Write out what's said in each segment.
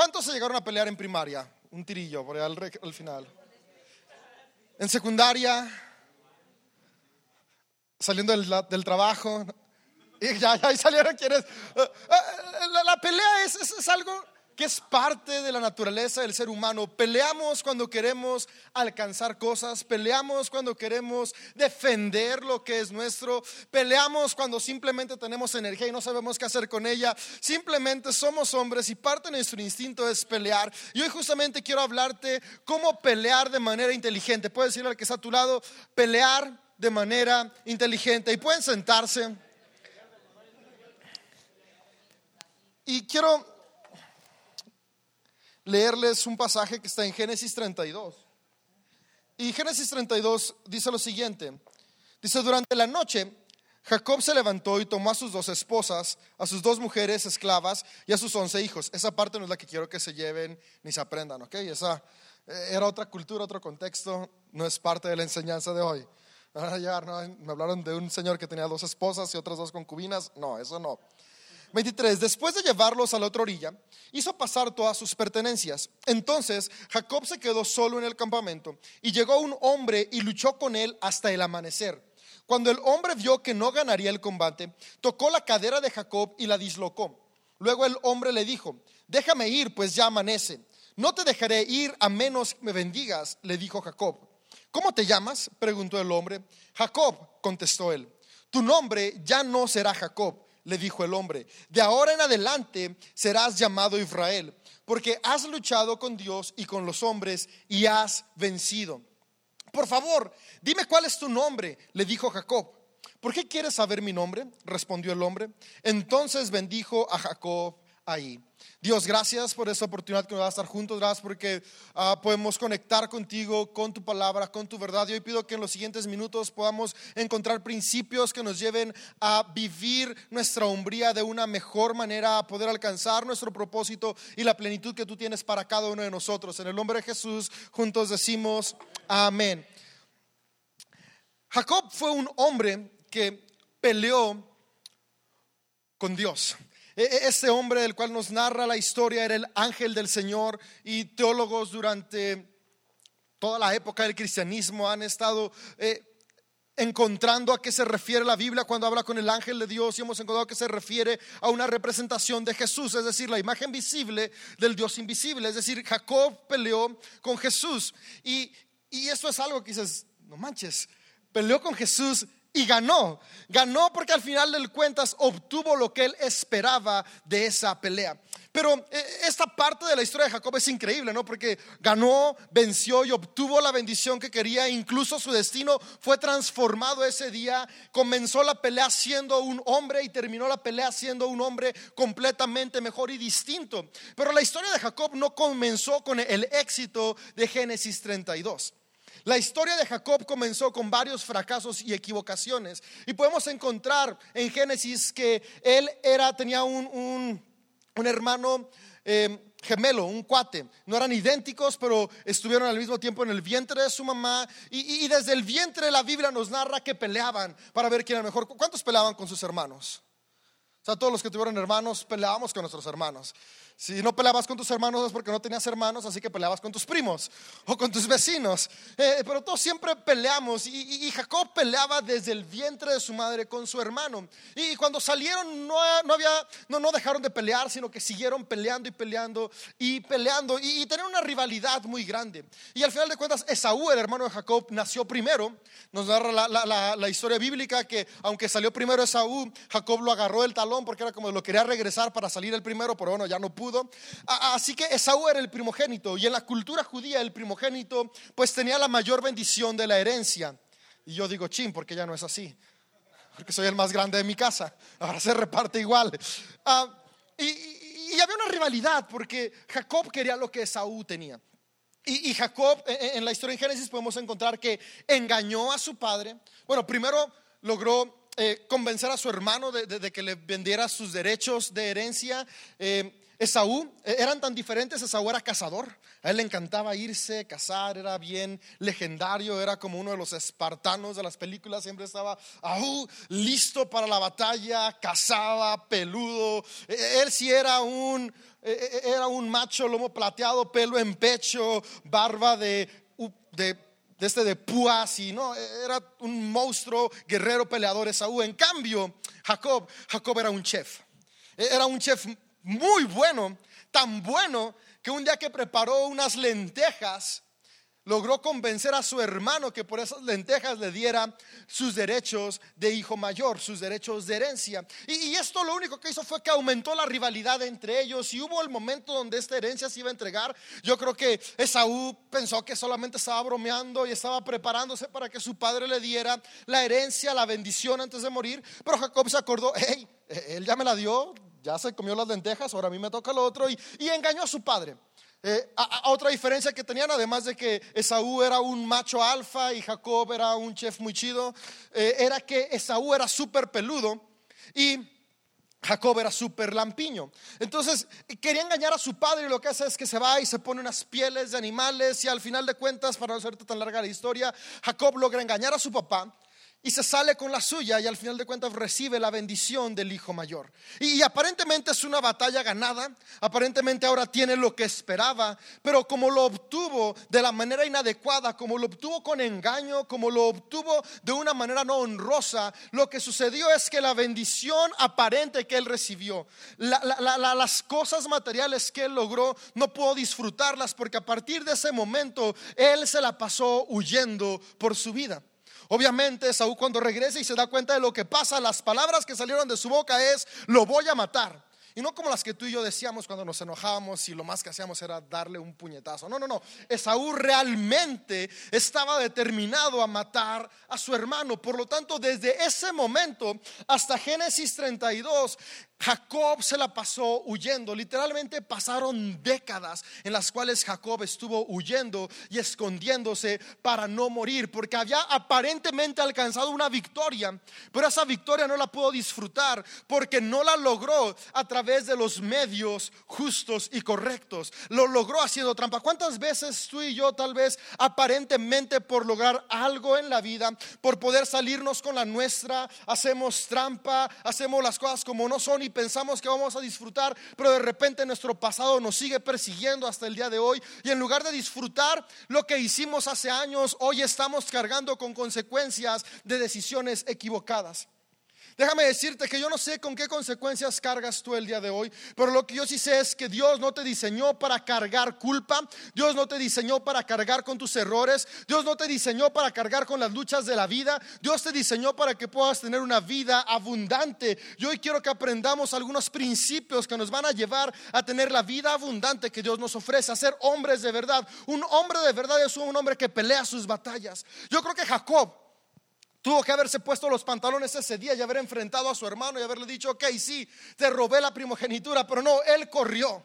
¿Cuántos se llegaron a pelear en primaria? Un tirillo por al, final. En secundaria, saliendo del, trabajo. Y ya, ya ahí salieron quienes. eh, eh, La, pelea es- es algo que es parte de la naturaleza del ser humano. Peleamos cuando queremos alcanzar cosas, peleamos cuando queremos defender lo que es nuestro, peleamos cuando simplemente tenemos energía y no sabemos qué hacer con ella. Simplemente somos hombres y parte de nuestro instinto es pelear. Y hoy justamente quiero hablarte cómo pelear de manera inteligente. Puedes decirle al que está a tu lado, pelear de manera inteligente. Y pueden sentarse. Y quiero leerles un pasaje que está en Génesis 32. Y Génesis 32 dice lo siguiente. Dice, durante la noche, Jacob se levantó y tomó a sus dos esposas, a sus dos mujeres esclavas y a sus once hijos. Esa parte no es la que quiero que se lleven ni se aprendan, ¿ok? Esa eh, era otra cultura, otro contexto, no es parte de la enseñanza de hoy. Ahora ya, me hablaron de un señor que tenía dos esposas y otras dos concubinas. No, eso no. 23. Después de llevarlos a la otra orilla, hizo pasar todas sus pertenencias. Entonces Jacob se quedó solo en el campamento y llegó un hombre y luchó con él hasta el amanecer. Cuando el hombre vio que no ganaría el combate, tocó la cadera de Jacob y la dislocó. Luego el hombre le dijo, déjame ir, pues ya amanece. No te dejaré ir a menos que me bendigas, le dijo Jacob. ¿Cómo te llamas? preguntó el hombre. Jacob, contestó él. Tu nombre ya no será Jacob, le dijo el hombre. De ahora en adelante serás llamado Israel, porque has luchado con Dios y con los hombres y has vencido. Por favor, dime cuál es tu nombre, le dijo Jacob. ¿Por qué quieres saber mi nombre? respondió el hombre. Entonces bendijo a Jacob ahí. Dios, gracias por esta oportunidad que nos va a estar juntos. Gracias porque ah, podemos conectar contigo, con tu palabra, con tu verdad. Y hoy pido que en los siguientes minutos podamos encontrar principios que nos lleven a vivir nuestra hombría de una mejor manera, a poder alcanzar nuestro propósito y la plenitud que tú tienes para cada uno de nosotros. En el nombre de Jesús, juntos decimos amén. Jacob fue un hombre que peleó con Dios. Este hombre del cual nos narra la historia era el ángel del Señor y teólogos durante toda la época del cristianismo han estado eh, encontrando a qué se refiere la Biblia cuando habla con el ángel de Dios y hemos encontrado que se refiere a una representación de Jesús, es decir, la imagen visible del Dios invisible. Es decir, Jacob peleó con Jesús y, y esto es algo que dices, no manches, peleó con Jesús y ganó. Ganó porque al final del cuentas obtuvo lo que él esperaba de esa pelea. Pero eh, esta parte de la historia de Jacob es increíble, ¿no? Porque ganó, venció y obtuvo la bendición que quería. Incluso su destino fue transformado ese día. Comenzó la pelea siendo un hombre y terminó la pelea siendo un hombre completamente mejor y distinto. Pero la historia de Jacob no comenzó con el éxito de Génesis 32. La historia de Jacob comenzó con varios fracasos y equivocaciones. Y podemos encontrar en Génesis que él era, tenía un, un- hermano eh, gemelo, un cuate. No eran idénticos, pero estuvieron al mismo tiempo en el vientre de su mamá. Y, y- y desde el vientre la Biblia nos narra que peleaban para ver quién era mejor. ¿Cuántos peleaban con sus hermanos? O sea, todos los que tuvieron hermanos peleábamos con nuestros hermanos. Si no peleabas con tus hermanos es porque no tenías hermanos, así que peleabas con tus primos o con tus vecinos. Eh, pero todos siempre peleamos y, Jacob peleaba desde el vientre de su madre con su hermano. Y cuando salieron no, no había, no, no dejaron de pelear, sino que siguieron peleando y peleando y peleando y, y tenían una rivalidad muy grande. Y al final de cuentas, Esaú, el hermano de Jacob, nació primero. Nos narra la, la- historia bíblica que aunque salió primero Esaú, Jacob lo agarró del talón porque era como lo quería regresar para salir el primero, pero bueno, ya no pudo. Así que Esaú era el primogénito y en la cultura judía el primogénito pues tenía la mayor bendición de la herencia. Y yo digo, chin, porque ya no es así porque soy el más grande de mi casa. Ahora se reparte igual. Ah, y, había una rivalidad porque Jacob quería lo que Esaú tenía. Y, Jacob, en, en la historia en Génesis podemos encontrar que engañó a su padre. Bueno, primero logró eh, convencer a su hermano de que le vendiera sus derechos de herencia. Eh, Esaú, eh, eran tan diferentes, Esaú era cazador, a él le encantaba irse, cazar, era bien legendario, era como uno de los espartanos de las películas, siempre estaba aú, listo para la batalla, cazaba, peludo, e, e, él sí era un, e, era un macho lomo plateado, pelo en pecho, barba de, de de este de púas y no, era un monstruo guerrero peleador Esaú. En cambio, Jacob, Jacob era un chef. Era un chef muy bueno, tan bueno que un día que preparó unas lentejas, logró convencer a su hermano que por esas lentejas le diera sus derechos de hijo mayor, sus derechos de herencia. Y, esto lo único que hizo fue que aumentó la rivalidad entre ellos y hubo el momento donde esta herencia se iba a entregar. Yo creo que Esaú pensó que solamente estaba bromeando y estaba preparándose para que su padre le diera la herencia, la bendición antes de morir, pero Jacob se acordó, hey, él ya me la dio, ya se comió las lentejas, ahora a mí me toca lo otro y, engañó a su padre. Eh, otra diferencia que tenían, además de que Esaú era un macho alfa y Jacob era un chef muy chido, eh, era que Esaú era súper peludo y Jacob era súper lampiño. Entonces quería engañar a su padre y lo que hace es que se va y se pone unas pieles de animales y al final de cuentas, para no hacerte tan larga la historia, Jacob logra engañar a su papá y se sale con la suya y al final de cuentas recibe la bendición del hijo mayor. Y, aparentemente es una batalla ganada, aparentemente ahora tiene lo que esperaba, pero como lo obtuvo de la manera inadecuada, como lo obtuvo con engaño, como lo obtuvo de una manera no honrosa, lo que sucedió es que la bendición aparente que él recibió, las cosas materiales que él logró, no pudo disfrutarlas porque a partir de ese momento él se la pasó huyendo por su vida. Obviamente Saúl cuando regresa y se da cuenta de lo que pasa, las palabras que salieron de su boca es, lo voy a matar. Y no como las que tú y yo decíamos cuando nos enojábamos y lo más que hacíamos era darle un puñetazo. No, no, no. Esaú realmente estaba determinado a matar a su hermano. Por lo tanto, desde ese momento hasta Génesis 32, Jacob se la pasó huyendo. Literalmente pasaron décadas en las cuales Jacob estuvo huyendo y escondiéndose para no morir, porque había aparentemente alcanzado una victoria, pero esa victoria no la pudo disfrutar porque no la logró a través de los medios justos y correctos. Lo logró haciendo trampa. ¿Cuántas veces tú y yo tal vez aparentemente por lograr algo en la vida, por poder salirnos con la nuestra, hacemos trampa, hacemos las cosas como no son y pensamos que vamos a disfrutar, pero de repente nuestro pasado nos sigue persiguiendo hasta el día de hoy y en lugar de disfrutar lo que hicimos hace años, hoy estamos cargando con consecuencias de decisiones equivocadas. Déjame decirte que yo no sé con qué consecuencias cargas tú el día de hoy, pero lo que yo sí sé es que Dios no te diseñó para cargar culpa, Dios no te diseñó para cargar con tus errores, Dios no te diseñó para cargar con las luchas de la vida, Dios te diseñó para que puedas tener una vida abundante. Yo hoy quiero que aprendamos algunos principios que nos van a llevar a tener la vida abundante que Dios nos ofrece, a ser hombres de verdad. Un hombre de verdad es un hombre que pelea sus batallas. Yo creo que Jacob Tuvo que haberse puesto los pantalones ese día y haber enfrentado a su hermano y haberle dicho, ok, sí, te robé la primogenitura, pero no, él corrió.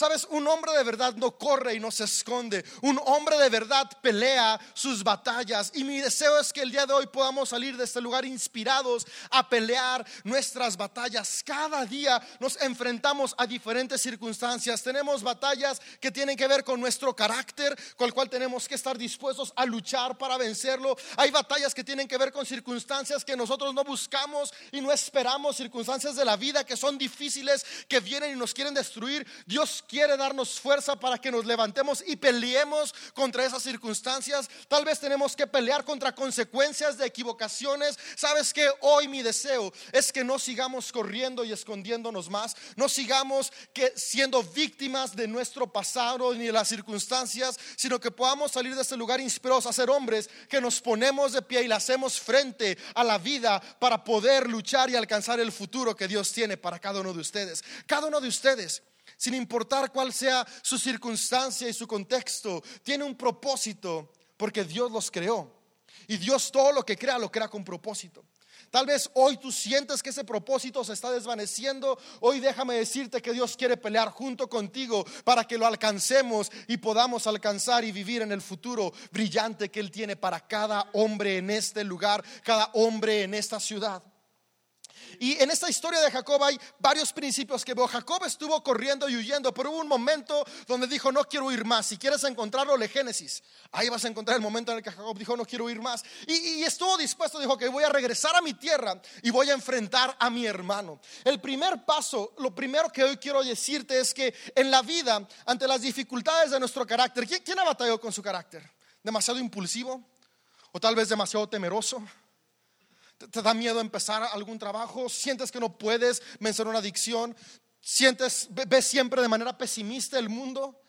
Sabes, un hombre de verdad no corre y no se esconde. Un hombre de verdad pelea sus batallas. Y mi deseo es que el día de hoy podamos salir de este lugar inspirados a pelear nuestras batallas. Cada día nos enfrentamos a diferentes circunstancias. Tenemos batallas que tienen que ver con nuestro carácter, con el cual tenemos que estar dispuestos a luchar para vencerlo. Hay batallas que tienen que ver con circunstancias que nosotros no buscamos y no esperamos, circunstancias de la vida que son difíciles, que vienen y nos quieren destruir. Dios quiere darnos fuerza para que nos levantemos y peleemos contra esas circunstancias. Tal vez tenemos que pelear contra consecuencias de equivocaciones. Sabes que hoy mi deseo es que no sigamos corriendo y escondiéndonos más, no sigamos que siendo víctimas de nuestro pasado ni de las circunstancias, sino que podamos salir de este lugar inspirados a ser hombres que nos ponemos de pie y le hacemos frente a la vida para poder luchar y alcanzar el futuro que Dios tiene para cada uno de ustedes. Cada uno de ustedes sin importar cuál sea su circunstancia y su contexto, tiene un propósito porque Dios los creó. Y Dios todo lo que crea lo crea con propósito. Tal vez hoy tú sientes que ese propósito se está desvaneciendo. Hoy déjame decirte que Dios quiere pelear junto contigo para que lo alcancemos y podamos alcanzar y vivir en el futuro brillante que Él tiene para cada hombre en este lugar, cada hombre en esta ciudad. Y en esta historia de Jacob hay varios principios que veo. Jacob estuvo corriendo y huyendo, pero hubo un momento donde dijo, no quiero ir más. Si quieres encontrarlo, le Génesis. Ahí vas a encontrar el momento en el que Jacob dijo, no quiero ir más. Y, estuvo dispuesto, dijo que voy a regresar a mi tierra y voy a enfrentar a mi hermano. El primer paso, lo primero que hoy quiero decirte es que en la vida, ante las dificultades de nuestro carácter, ¿quién, quién ha batallado con su carácter? ¿Demasiado impulsivo? ¿O tal vez demasiado temeroso? ¿Te da miedo empezar algún trabajo? ¿Sientes que no puedes vencer una adicción? ¿Sientes, ves siempre de manera pesimista el mundo?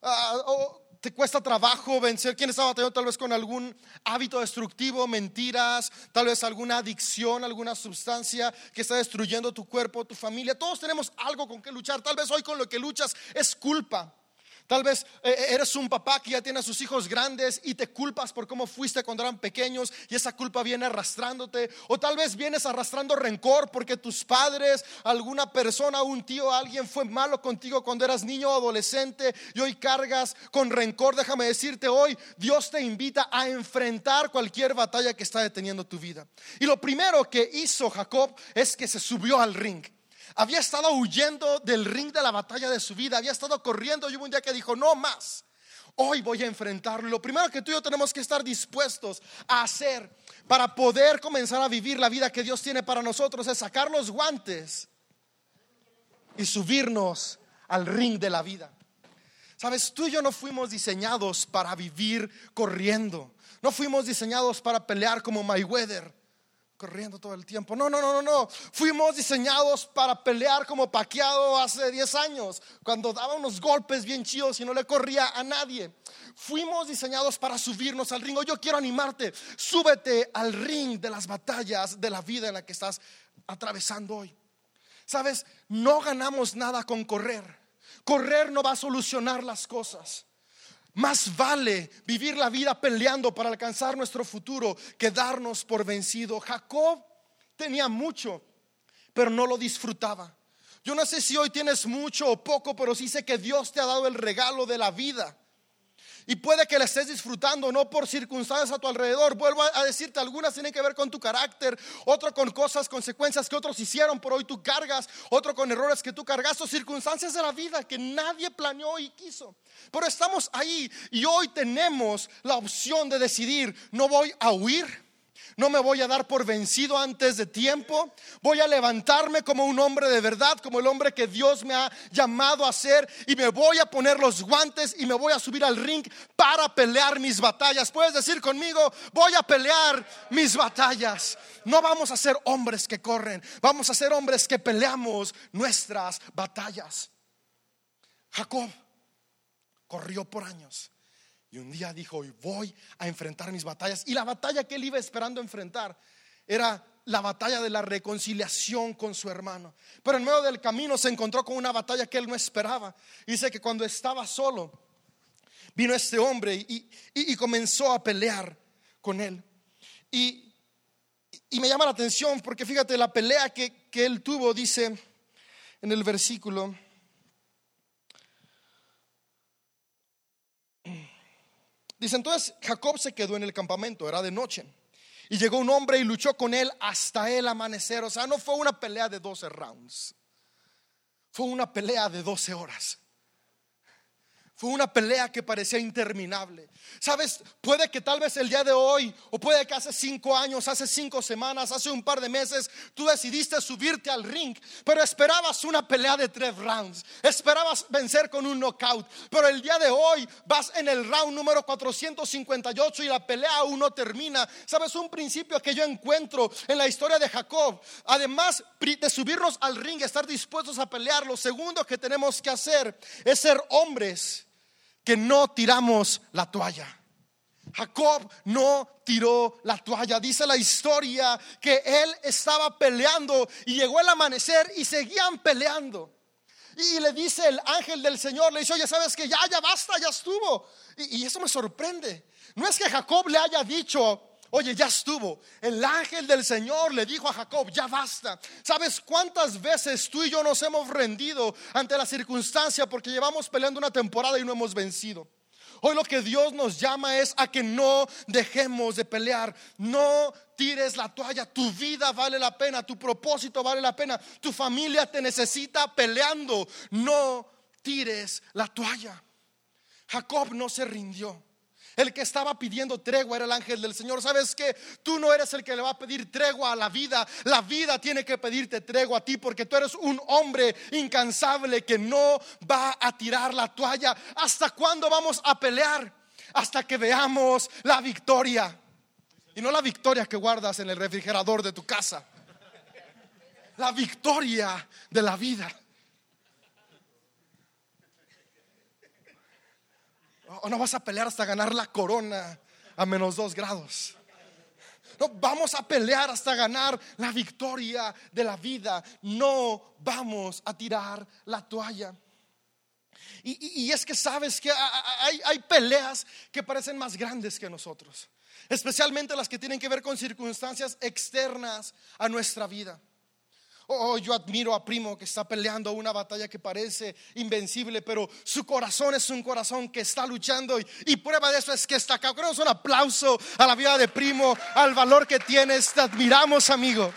Ah, ¿O te cuesta trabajo vencer? ¿Quién está batallando tal vez con algún hábito destructivo, mentiras, tal vez alguna adicción, alguna sustancia que está destruyendo tu cuerpo, tu familia? Todos tenemos algo con que luchar. Tal vez hoy con lo que luchas es culpa. Tal vez eh, eh, eres un papá que ya tiene a sus hijos grandes y te culpas por cómo fuiste cuando eran pequeños y esa culpa viene arrastrándote. O tal vez vienes arrastrando rencor porque tus padres, alguna persona, un tío, alguien fue malo contigo cuando eras niño o adolescente y hoy cargas con rencor. Déjame decirte hoy, Dios te invita a enfrentar cualquier batalla que está deteniendo tu vida. Y lo primero que hizo Jacob es que se subió al ring. Había estado huyendo del ring de la batalla de su vida, había estado corriendo y hubo un día que dijo, no más. Hoy voy a enfrentarlo. Lo primero que tú y yo tenemos que estar dispuestos a hacer para poder comenzar a vivir la vida que Dios tiene para nosotros es sacar los guantes y subirnos al ring de la vida. Sabes, tú y yo no fuimos diseñados para vivir corriendo. No fuimos diseñados para pelear como Mayweather corriendo todo el tiempo. No, no, no, no, no. Fuimos diseñados para pelear como paqueado hace 10 años, cuando daba unos golpes bien chidos y no le corría a nadie. Fuimos diseñados para subirnos al ring. Yo quiero animarte, súbete al ring de las batallas de la vida en la que estás atravesando hoy. Sabes, no ganamos nada con correr. Correr no va a solucionar las cosas. Más vale vivir la vida peleando para alcanzar nuestro futuro que darnos por vencido. Jacob tenía mucho, pero no lo disfrutaba. Yo no sé si hoy tienes mucho o poco, pero sí sé que Dios te ha dado el regalo de la vida. Y puede que la estés disfrutando, no por circunstancias a tu alrededor. Vuelvo a decirte, algunas tienen que ver con tu carácter, otro con cosas, consecuencias que otros hicieron, por hoy tú cargas, otro con errores que tú cargas, o circunstancias de la vida que nadie planeó y quiso. Pero estamos ahí y hoy tenemos la opción de decidir, no voy a huir no me voy a dar por vencido antes de tiempo. Voy a levantarme como un hombre de verdad, como el hombre que Dios me ha llamado a ser. Y me voy a poner los guantes y me voy a subir al ring para pelear mis batallas. Puedes decir conmigo, voy a pelear mis batallas. No vamos a ser hombres que corren, vamos a ser hombres que peleamos nuestras batallas. Jacob corrió por años un día dijo, voy a enfrentar mis batallas. Y la batalla que él iba esperando enfrentar era la batalla de la reconciliación con su hermano. Pero en medio del camino se encontró con una batalla que él no esperaba. Dice que cuando estaba solo, vino este hombre y, comenzó a pelear con él. Y, me llama la atención porque fíjate, la pelea que él tuvo, dice en el versículo Dice entonces Jacob se quedó en el campamento, era de noche. Y llegó un hombre y luchó con él hasta el amanecer. O sea, no fue una pelea de 12 rounds. Fue una pelea de 12 horas. Fue una pelea que parecía interminable. Sabes, puede que tal vez el día de hoy, o puede que hace cinco años, hace cinco semanas, hace un par de meses, tú decidiste subirte al ring, pero esperabas una pelea de tres rounds. Esperabas vencer con un knockout. Pero el día de hoy vas en el round número 458 y la pelea aún no termina. Sabes, un principio que yo encuentro en la historia de Jacob, además de subirnos al ring, estar dispuestos a pelear, lo segundo que tenemos que hacer es ser hombres que no tiramos la toalla. Jacob no tiró la toalla. Dice la historia que él estaba peleando y llegó el amanecer y seguían peleando. Y le dice el ángel del Señor, le dice, oye, sabes que ya, ya basta, ya estuvo. Y, y eso me sorprende. No es que Jacob le haya dicho, Oye, ya estuvo. El ángel del Señor le dijo a Jacob, ya basta. ¿Sabes cuántas veces tú y yo nos hemos rendido ante la circunstancia porque llevamos peleando una temporada y no hemos vencido? Hoy lo que Dios nos llama es a que no dejemos de pelear, no tires la toalla, tu vida vale la pena, tu propósito vale la pena, tu familia te necesita peleando, no tires la toalla. Jacob no se rindió. El que estaba pidiendo tregua era el ángel del Señor. ¿Sabes que Tú no eres el que le va a pedir tregua a la vida. La vida tiene que pedirte tregua a ti porque tú eres un hombre incansable que no va a tirar la toalla. ¿Hasta cuándo vamos a pelear? Hasta que veamos la victoria. Y no la victoria que guardas en el refrigerador de tu casa. La victoria de la vida. O no vas a pelear hasta ganar la corona a menos dos grados. No, vamos a pelear hasta ganar la victoria de la vida. No vamos a tirar la toalla. Y, es que sabes que hay, hay peleas que parecen más grandes que nosotros, especialmente las que tienen que ver con circunstancias externas a nuestra vida. Oh, yo admiro a Primo que está peleando una batalla que parece invencible, pero su corazón es un corazón que está luchando y, prueba de eso es que está acá. Queremos un aplauso a la vida de Primo, al valor que tienes. Te admiramos, amigo.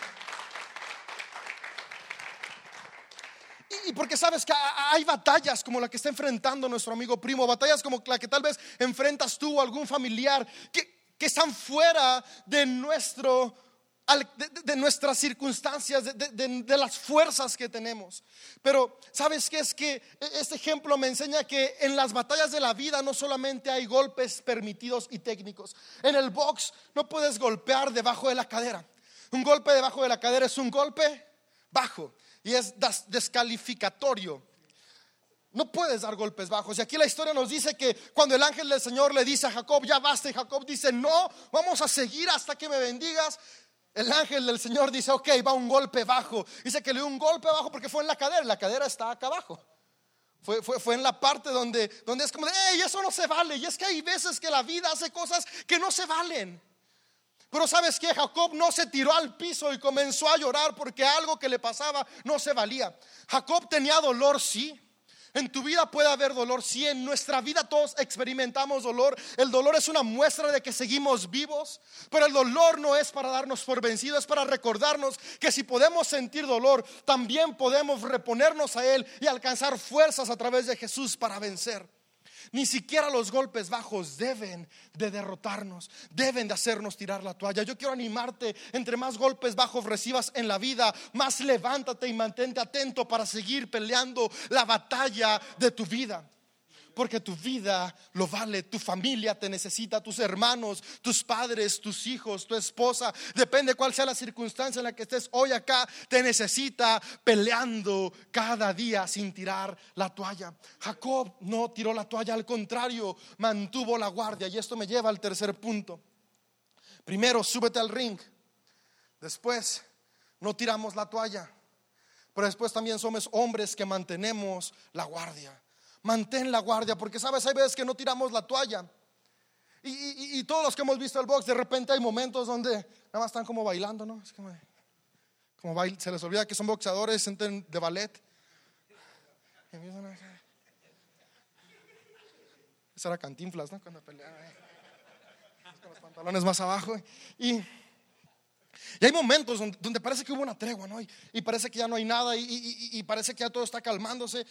Y porque sabes que hay batallas como la que está enfrentando nuestro amigo primo, batallas como la que tal vez enfrentas tú o algún familiar que, que están fuera de nuestro de, nuestras circunstancias, de, las fuerzas que tenemos. Pero, ¿sabes qué? Es que este ejemplo me enseña que en las batallas de la vida no solamente hay golpes permitidos y técnicos. En el box no puedes golpear debajo de la cadera. Un golpe debajo de la cadera es un golpe bajo y es descalificatorio. No puedes dar golpes bajos. Y aquí la historia nos dice que cuando el ángel del Señor le dice a Jacob, ya basta, y Jacob dice, no, vamos a seguir hasta que me bendigas. El ángel del Señor dice, ok, va un golpe bajo. Dice que le dio un golpe bajo porque fue en la cadera. La cadera está acá abajo. Fue, fue, fue, en la parte donde, donde es como, hey, eso no se vale. Y es que hay veces que la vida hace cosas que no se valen. Pero sabes que Jacob no se tiró al piso y comenzó a llorar porque algo que le pasaba no se valía. Jacob tenía dolor, sí. En tu vida puede haber dolor, si en nuestra vida todos experimentamos dolor, el dolor es una muestra de que seguimos vivos, pero el dolor no es para darnos por vencidos, es para recordarnos que si podemos sentir dolor, también podemos reponernos a Él y alcanzar fuerzas a través de Jesús para vencer. Ni siquiera los golpes bajos deben de derrotarnos, deben de hacernos tirar la toalla. Yo quiero animarte, entre más golpes bajos recibas en la vida, más levántate y mantente atento para seguir peleando la batalla de tu vida porque tu vida lo vale, tu familia te necesita, tus hermanos, tus padres, tus hijos, tu esposa, depende cuál sea la circunstancia en la que estés hoy acá, te necesita peleando cada día sin tirar la toalla. Jacob no tiró la toalla, al contrario, mantuvo la guardia y esto me lleva al tercer punto. Primero, súbete al ring. Después, no tiramos la toalla. Pero después también somos hombres que mantenemos la guardia mantén la guardia, porque sabes, hay veces que no tiramos la toalla. Y, todos los que hemos visto el box, de repente hay momentos donde nada más están como bailando, ¿no? Es como, como se les olvida que son boxeadores de ballet. Esa era cantinflas, ¿no? Cuando peleaban con los pantalones más abajo. Y, y hay momentos donde, parece que hubo una tregua, ¿no? Y, parece que ya no hay nada y, y, parece que ya todo está calmándose.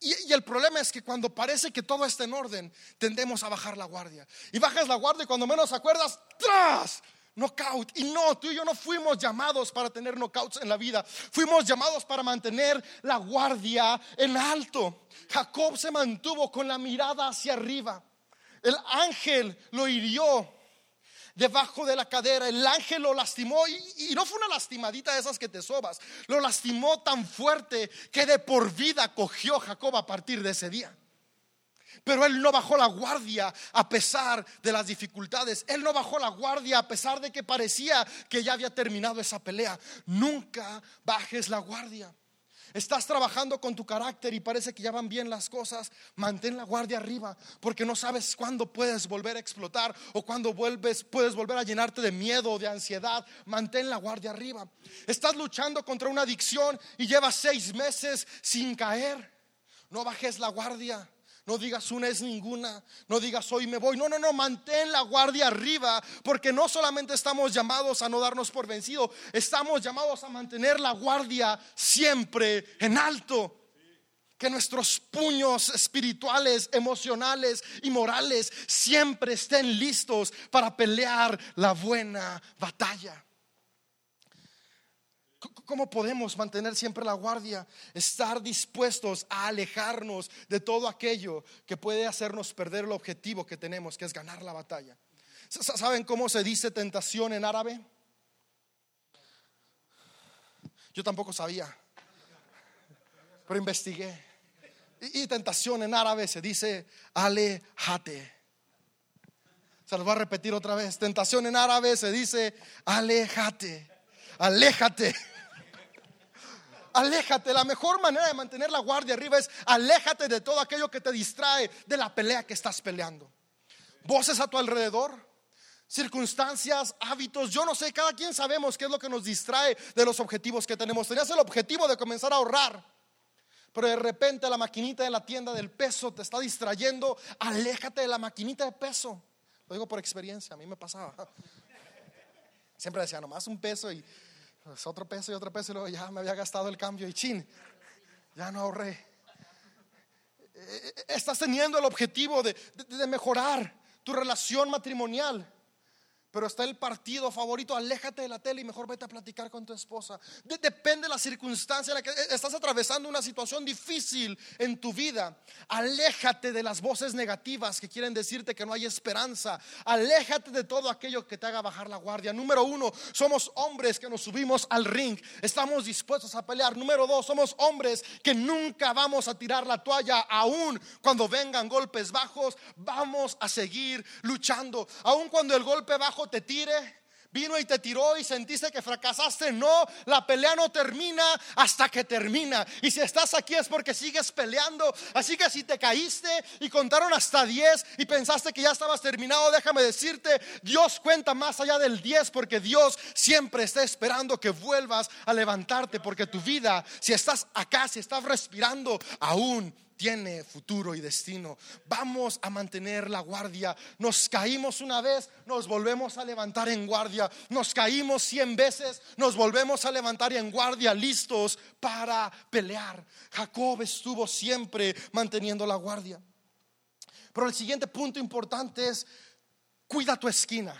Y, el problema es que cuando parece que todo está en orden, tendemos a bajar la guardia. Y bajas la guardia y cuando menos acuerdas, ¡tras! Knockout. Y no, tú y yo no fuimos llamados para tener knockouts en la vida. Fuimos llamados para mantener la guardia en alto. Jacob se mantuvo con la mirada hacia arriba. El ángel lo hirió debajo de la cadera. El ángel lo lastimó y, no fue una lastimadita de esas que te sobas. Lo lastimó tan fuerte que de por vida cogió Jacob a partir de ese día. Pero él no bajó la guardia a pesar de las dificultades. Él no bajó la guardia a pesar de que parecía que ya había terminado esa pelea. Nunca bajes la guardia. Estás trabajando con tu carácter y parece que ya van bien las cosas. Mantén la guardia arriba porque no sabes cuándo puedes volver a explotar o cuándo vuelves, puedes volver a llenarte de miedo o de ansiedad. Mantén la guardia arriba. Estás luchando contra una adicción y llevas seis meses sin caer. No bajes la guardia. No digas una es ninguna, no digas hoy me voy. No, no, no, mantén la guardia arriba, porque no solamente estamos llamados a no darnos por vencido, estamos llamados a mantener la guardia siempre en alto. Que nuestros puños espirituales, emocionales y morales siempre estén listos para pelear la buena batalla. ¿Cómo podemos mantener siempre la guardia? Estar dispuestos a alejarnos de todo aquello que puede hacernos perder el objetivo que tenemos, que es ganar la batalla. ¿Saben cómo se dice tentación en árabe? Yo tampoco sabía, pero investigué. Y, tentación en árabe se dice alejate. Se lo voy a repetir otra vez. Tentación en árabe se dice alejate. Aléjate. Aléjate. La mejor manera de mantener la guardia arriba es aléjate de todo aquello que te distrae de la pelea que estás peleando. Voces a tu alrededor, circunstancias, hábitos. Yo no sé, cada quien sabemos qué es lo que nos distrae de los objetivos que tenemos. Tenías el objetivo de comenzar a ahorrar. Pero de repente la maquinita de la tienda del peso te está distrayendo. Aléjate de la maquinita de peso. Lo digo por experiencia, a mí me pasaba. Siempre decía, nomás un peso y pues, otro peso y otro peso y luego ya me había gastado el cambio y chin, ya no ahorré. Eh, eh, estás teniendo el objetivo de, de mejorar tu relación matrimonial pero está el partido favorito, aléjate de la tele y mejor vete a platicar con tu esposa. depende de la circunstancia en la que eh, estás atravesando una situación difícil en tu vida. Aléjate de las voces negativas que quieren decirte que no hay esperanza. Aléjate de todo aquello que te haga bajar la guardia. Número uno, somos hombres que nos subimos al ring. Estamos dispuestos a pelear. Número dos, somos hombres que nunca vamos a tirar la toalla. Aún cuando vengan golpes bajos, vamos a seguir luchando. Aún cuando el golpe bajo te tire, vino y te tiró y sentiste que fracasaste. No, la pelea no termina hasta que termina. Y si estás aquí es porque sigues peleando. Así que si te caíste y contaron hasta 10 y pensaste que ya estabas terminado, déjame decirte, Dios cuenta más allá del 10 porque Dios siempre está esperando que vuelvas a levantarte porque tu vida, si estás acá, si estás respirando, aún tiene futuro y destino. Vamos a mantener la guardia. Nos caímos una vez, nos volvemos a levantar en guardia. Nos caímos cien veces, nos volvemos a levantar en guardia, listos para pelear. Jacob estuvo siempre manteniendo la guardia. Pero el siguiente punto importante es, cuida tu esquina.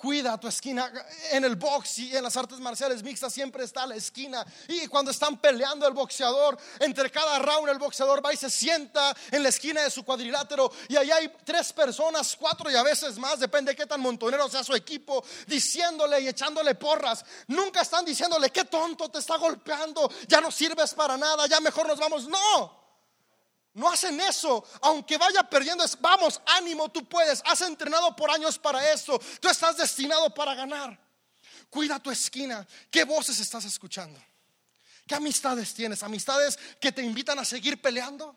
Cuida tu esquina. En el box y en las artes marciales mixtas siempre está la esquina. Y cuando están peleando el boxeador, entre cada round el boxeador va y se sienta en la esquina de su cuadrilátero. Y ahí hay tres personas, cuatro y a veces más, depende de qué tan montonero sea su equipo, diciéndole y echándole porras. Nunca están diciéndole, qué tonto te está golpeando, ya no sirves para nada, ya mejor nos vamos. No. No hacen eso, aunque vaya perdiendo, es, vamos, ánimo, tú puedes, has entrenado por años para esto, tú estás destinado para ganar. Cuida tu esquina, ¿qué voces estás escuchando? ¿Qué amistades tienes? ¿Amistades que te invitan a seguir peleando?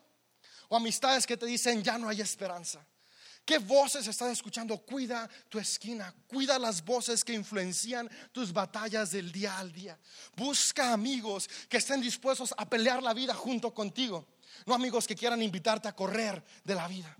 ¿O amistades que te dicen ya no hay esperanza? ¿Qué voces estás escuchando? Cuida tu esquina, cuida las voces que influencian tus batallas del día al día. Busca amigos que estén dispuestos a pelear la vida junto contigo. No amigos que quieran invitarte a correr de la vida.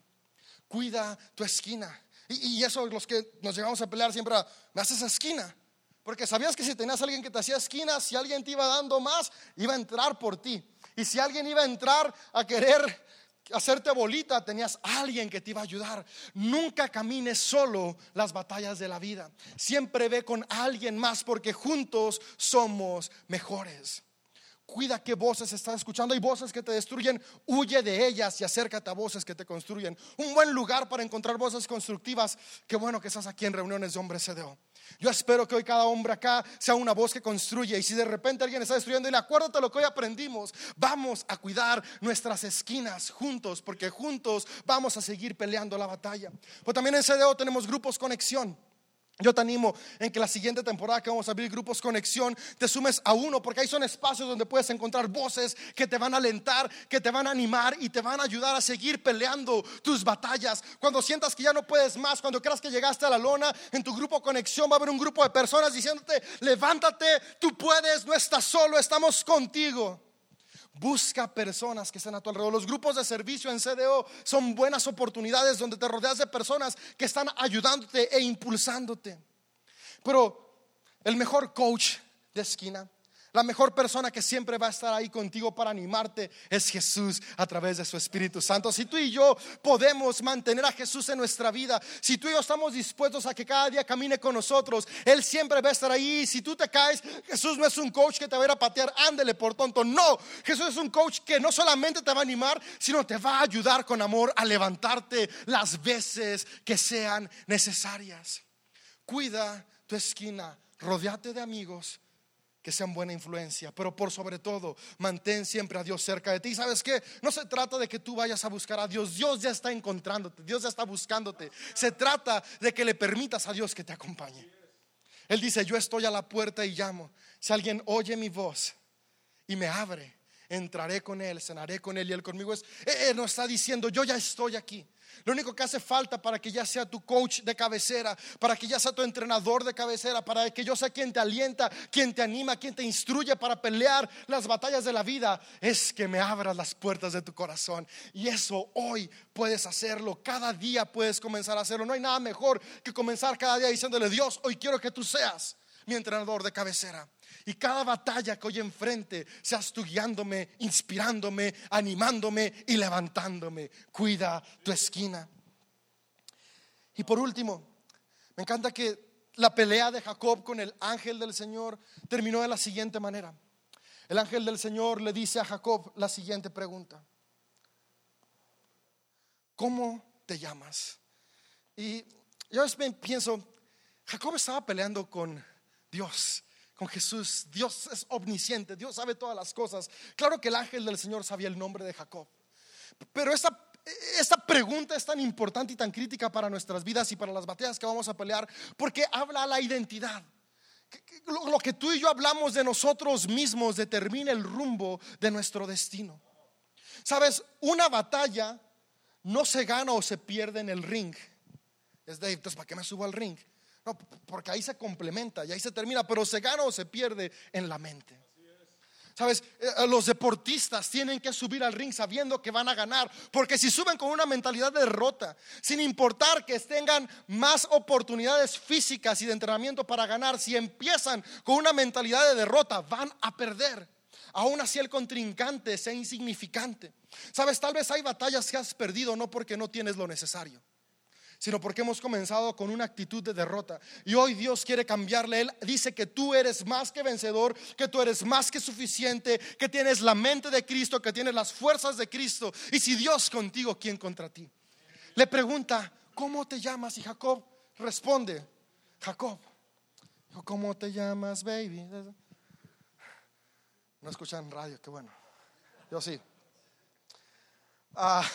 Cuida tu esquina. Y, eso, los que nos llegamos a pelear siempre, me haces esquina. Porque sabías que si tenías alguien que te hacía esquina, si alguien te iba dando más, iba a entrar por ti. Y si alguien iba a entrar a querer hacerte bolita, tenías alguien que te iba a ayudar. Nunca camines solo las batallas de la vida. Siempre ve con alguien más porque juntos somos mejores. Cuida qué voces estás escuchando. Hay voces que te destruyen, huye de ellas y acércate a voces que te construyen. Un buen lugar para encontrar voces constructivas. Qué bueno que estás aquí en reuniones de hombres CDO. Yo espero que hoy cada hombre acá sea una voz que construye. Y si de repente alguien está destruyendo, y acuérdate lo que hoy aprendimos. Vamos a cuidar nuestras esquinas juntos, porque juntos vamos a seguir peleando la batalla. Pues también en CDO tenemos grupos conexión. Yo te animo en que la siguiente temporada que vamos a abrir grupos conexión, te sumes a uno, porque ahí son espacios donde puedes encontrar voces que te van a alentar, que te van a animar y te van a ayudar a seguir peleando tus batallas. Cuando sientas que ya no puedes más, cuando creas que llegaste a la lona, en tu grupo conexión va a haber un grupo de personas diciéndote, levántate, tú puedes, no estás solo, estamos contigo. Busca personas que estén a tu alrededor. Los grupos de servicio en CDO son buenas oportunidades donde te rodeas de personas que están ayudándote e impulsándote. Pero el mejor coach de esquina la mejor persona que siempre va a estar ahí contigo para animarte es Jesús a través de su Espíritu Santo. Si tú y yo podemos mantener a Jesús en nuestra vida, si tú y yo estamos dispuestos a que cada día camine con nosotros, Él siempre va a estar ahí. Si tú te caes, Jesús no es un coach que te va a ir a patear, ándele por tonto. No, Jesús es un coach que no solamente te va a animar, sino te va a ayudar con amor a levantarte las veces que sean necesarias. Cuida tu esquina, rodeate de amigos que sean buena influencia, pero por sobre todo, mantén siempre a Dios cerca de ti. ¿Sabes qué? No se trata de que tú vayas a buscar a Dios, Dios ya está encontrándote, Dios ya está buscándote. Se trata de que le permitas a Dios que te acompañe. Él dice, yo estoy a la puerta y llamo. Si alguien oye mi voz y me abre, entraré con Él, cenaré con Él y Él conmigo. Es, él eh, eh, no está diciendo, yo ya estoy aquí. Lo único que hace falta para que ya sea tu coach de cabecera, para que ya sea tu entrenador de cabecera, para que yo sea quien te alienta, quien te anima, quien te instruye para pelear las batallas de la vida, es que me abras las puertas de tu corazón. Y eso hoy puedes hacerlo, cada día puedes comenzar a hacerlo. No hay nada mejor que comenzar cada día diciéndole, Dios, hoy quiero que tú seas mi entrenador de cabecera. Y cada batalla que hoy enfrente, seas tú guiándome, inspirándome, animándome y levantándome. Cuida tu esquina. Y por último, me encanta que la pelea de Jacob con el ángel del Señor terminó de la siguiente manera. El ángel del Señor le dice a Jacob la siguiente pregunta. ¿Cómo te llamas? Y yo pienso, Jacob estaba peleando con Dios con Jesús. Dios es omnisciente, Dios sabe todas las cosas. Claro que el ángel del Señor sabía el nombre de Jacob. Pero esta, esta pregunta es tan importante y tan crítica para nuestras vidas y para las batallas que vamos a pelear porque habla a la identidad. Lo que tú y yo hablamos de nosotros mismos determina el rumbo de nuestro destino. Sabes, una batalla no se gana o se pierde en el ring. Es Dave, entonces ¿para qué me subo al ring? No, porque ahí se complementa y ahí se termina, pero se gana o se pierde en la mente. Sabes, eh, eh, los deportistas tienen que subir al ring sabiendo que van a ganar, porque si suben con una mentalidad de derrota, sin importar que tengan más oportunidades físicas y de entrenamiento para ganar, si empiezan con una mentalidad de derrota, van a perder. Aún así el contrincante sea insignificante. Sabes, tal vez hay batallas que has perdido no porque no tienes lo necesario sino porque hemos comenzado con una actitud de derrota. Y hoy Dios quiere cambiarle. Él dice que tú eres más que vencedor, que tú eres más que suficiente, que tienes la mente de Cristo, que tienes las fuerzas de Cristo. Y si Dios contigo, ¿quién contra ti? Le pregunta, ¿cómo te llamas? Y Jacob responde, Jacob. ¿Cómo te llamas, baby? No escuchan radio, qué bueno. Yo sí. Ah.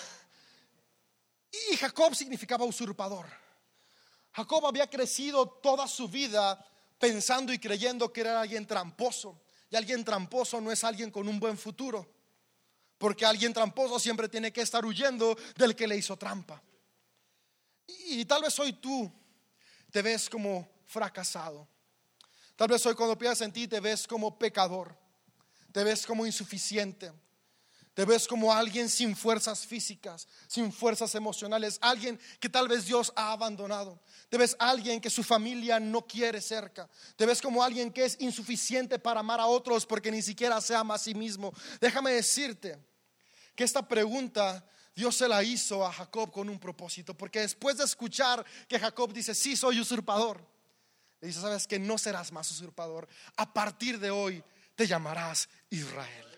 Y Jacob significaba usurpador. Jacob había crecido toda su vida pensando y creyendo que era alguien tramposo. Y alguien tramposo no es alguien con un buen futuro. Porque alguien tramposo siempre tiene que estar huyendo del que le hizo trampa. Y, tal vez hoy tú te ves como fracasado. Tal vez hoy cuando piensas en ti te ves como pecador. Te ves como insuficiente te ves como alguien sin fuerzas físicas, sin fuerzas emocionales, alguien que tal vez Dios ha abandonado. Te ves alguien que su familia no quiere cerca. Te ves como alguien que es insuficiente para amar a otros porque ni siquiera se ama a sí mismo. Déjame decirte que esta pregunta Dios se la hizo a Jacob con un propósito, porque después de escuchar que Jacob dice, sí, soy usurpador, le dice, sabes que no serás más usurpador. A partir de hoy te llamarás Israel.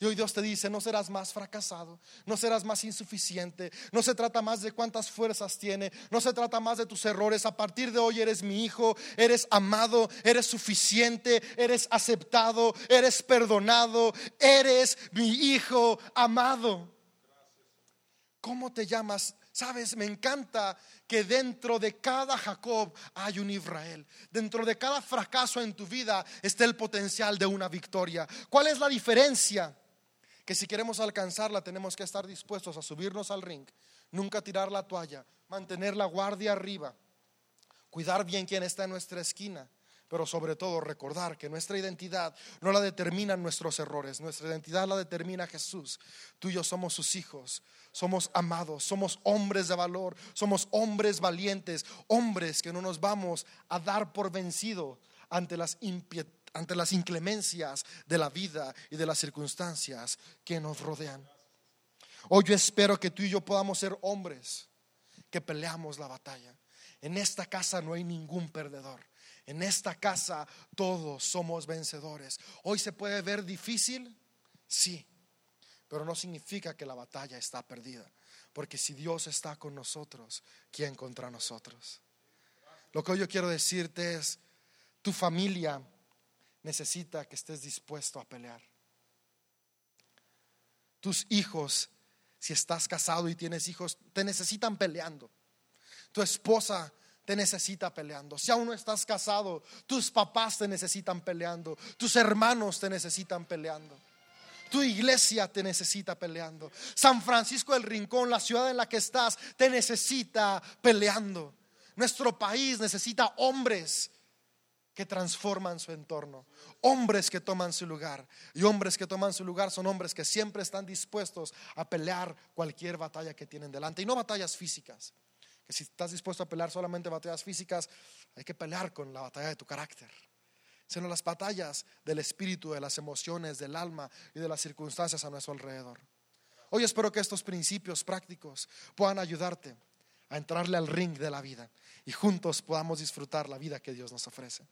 Y hoy Dios te dice, no serás más fracasado, no serás más insuficiente, no se trata más de cuántas fuerzas tiene, no se trata más de tus errores. A partir de hoy eres mi hijo, eres amado, eres suficiente, eres aceptado, eres perdonado, eres mi hijo amado. ¿Cómo te llamas? Sabes, me encanta que dentro de cada Jacob hay un Israel. Dentro de cada fracaso en tu vida está el potencial de una victoria. ¿Cuál es la diferencia? Que si queremos alcanzarla tenemos que estar dispuestos a subirnos al ring, nunca tirar la toalla, mantener la guardia arriba, cuidar bien quien está en nuestra esquina, pero sobre todo recordar que nuestra identidad no la determinan nuestros errores, nuestra identidad la determina Jesús. Tú y yo somos sus hijos, somos amados, somos hombres de valor, somos hombres valientes, hombres que no nos vamos a dar por vencido ante las, ante las inclemencias de la vida y de las circunstancias que nos rodean. Hoy yo espero que tú y yo podamos ser hombres que peleamos la batalla. En esta casa no hay ningún perdedor. En esta casa todos somos vencedores. Hoy se puede ver difícil, sí, pero no significa que la batalla está perdida. Porque si Dios está con nosotros, ¿quién contra nosotros? Lo que hoy yo quiero decirte es, tu familia necesita que estés dispuesto a pelear. Tus hijos, si estás casado y tienes hijos, te necesitan peleando. Tu esposa te necesita peleando. Si aún no estás casado, tus papás te necesitan peleando. Tus hermanos te necesitan peleando. Tu iglesia te necesita peleando. San Francisco del Rincón, la ciudad en la que estás, te necesita peleando. Nuestro país necesita hombres que transforman su entorno, hombres que toman su lugar. Y hombres que toman su lugar son hombres que siempre están dispuestos a pelear cualquier batalla que tienen delante. Y no batallas físicas, que si estás dispuesto a pelear solamente batallas físicas, hay que pelear con la batalla de tu carácter, sino las batallas del espíritu, de las emociones, del alma y de las circunstancias a nuestro alrededor. Hoy espero que estos principios prácticos puedan ayudarte a entrarle al ring de la vida y juntos podamos disfrutar la vida que Dios nos ofrece.